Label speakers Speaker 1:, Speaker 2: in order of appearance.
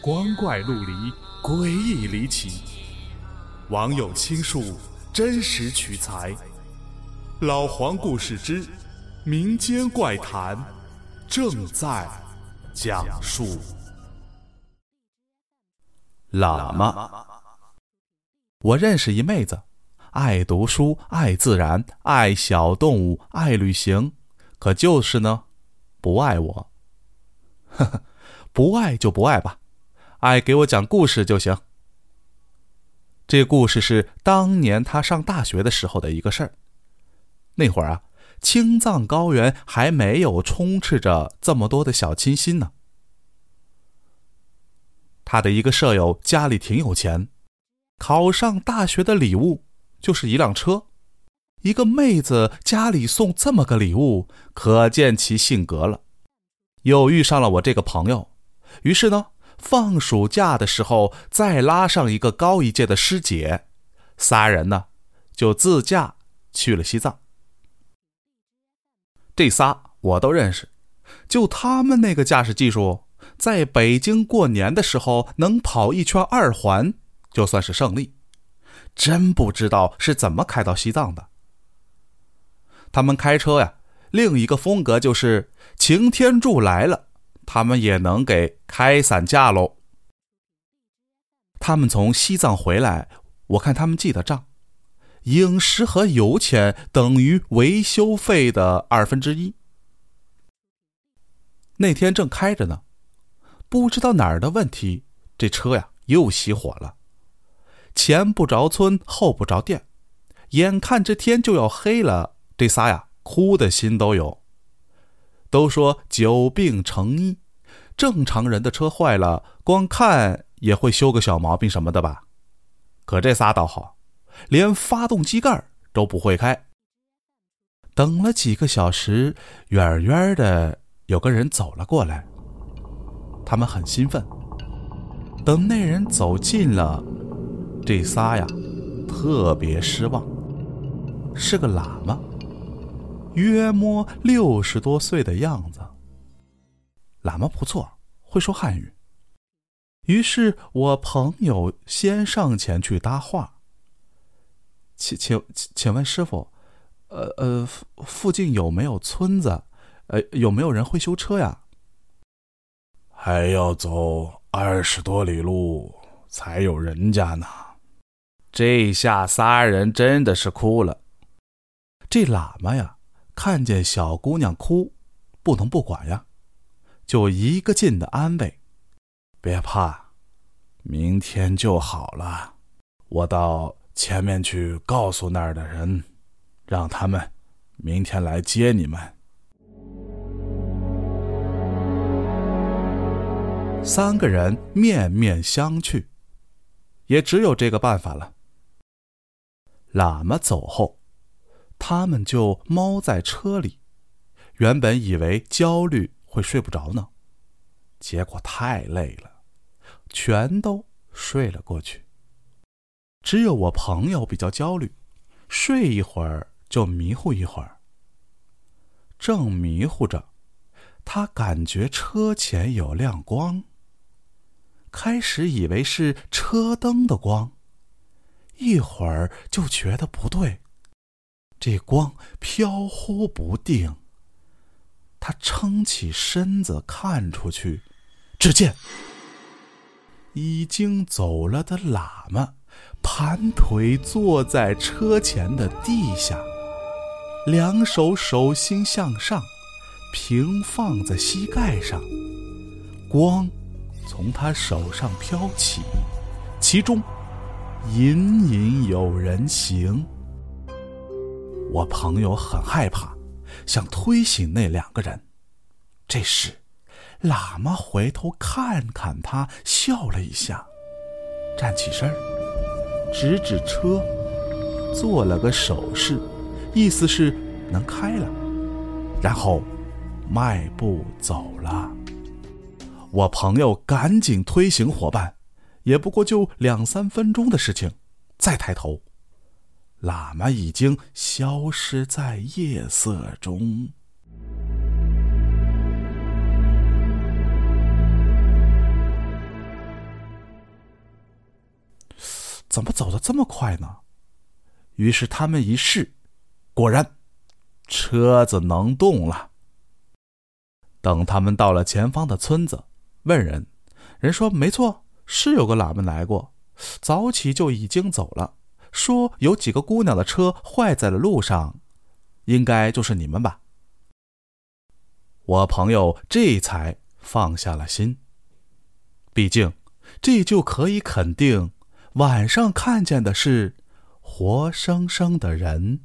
Speaker 1: 光怪陆离，诡异离奇。网友倾述，真实取材。老黄故事之民间怪谈正在讲述。
Speaker 2: 喇嘛，我认识一妹子，爱读书，爱自然，爱小动物，爱旅行，可就是呢，不爱我。呵 呵，不爱就不爱吧，爱给我讲故事就行。这故事是当年他上大学的时候的一个事儿。那会儿啊，青藏高原还没有充斥着这么多的小清新呢。他的一个舍友家里挺有钱，考上大学的礼物就是一辆车。一个妹子家里送这么个礼物，可见其性格了。又遇上了我这个朋友，于是呢，放暑假的时候再拉上一个高一届的师姐，仨人呢就自驾去了西藏。这仨我都认识，就他们那个驾驶技术。在北京过年的时候能跑一圈二环，就算是胜利。真不知道是怎么开到西藏的。他们开车呀，另一个风格就是擎天柱来了，他们也能给开散架喽。他们从西藏回来，我看他们记的账，饮食和油钱等于维修费的二分之一。那天正开着呢。不知道哪儿的问题，这车呀又熄火了。前不着村后不着店，眼看这天就要黑了，这仨呀哭的心都有。都说久病成医，正常人的车坏了，光看也会修个小毛病什么的吧。可这仨倒好，连发动机盖都不会开。等了几个小时，远远的有个人走了过来。他们很兴奋。等那人走近了，这仨呀，特别失望。是个喇嘛，约摸六十多岁的样子。喇嘛不错，会说汉语。于是我朋友先上前去搭话。请请请问师傅，呃呃，附近有没有村子？呃，有没有人会修车呀？
Speaker 3: 还要走二十多里路才有人家呢，
Speaker 2: 这下仨人真的是哭了。这喇嘛呀，看见小姑娘哭，不能不管呀，就一个劲的安慰：“别怕，明天就好了。我到前面去告诉那儿的人，让他们明天来接你们。”三个人面面相觑，也只有这个办法了。喇嘛走后，他们就猫在车里。原本以为焦虑会睡不着呢，结果太累了，全都睡了过去。只有我朋友比较焦虑，睡一会儿就迷糊一会儿。正迷糊着，他感觉车前有亮光。开始以为是车灯的光，一会儿就觉得不对，这光飘忽不定。他撑起身子看出去，只见已经走了的喇嘛盘腿坐在车前的地下，两手手心向上，平放在膝盖上，光。从他手上飘起，其中隐隐有人形。我朋友很害怕，想推醒那两个人。这时，喇嘛回头看看他，笑了一下，站起身，指指车，做了个手势，意思是能开了，然后迈步走了。我朋友赶紧推醒伙伴，也不过就两三分钟的事情。再抬头，喇嘛已经消失在夜色中。怎么走得这么快呢？于是他们一试，果然，车子能动了。等他们到了前方的村子，问人，人说没错，是有个喇嘛来过，早起就已经走了，说有几个姑娘的车坏在了路上，应该就是你们吧。我朋友这才放下了心。毕竟，这就可以肯定，晚上看见的是活生生的人。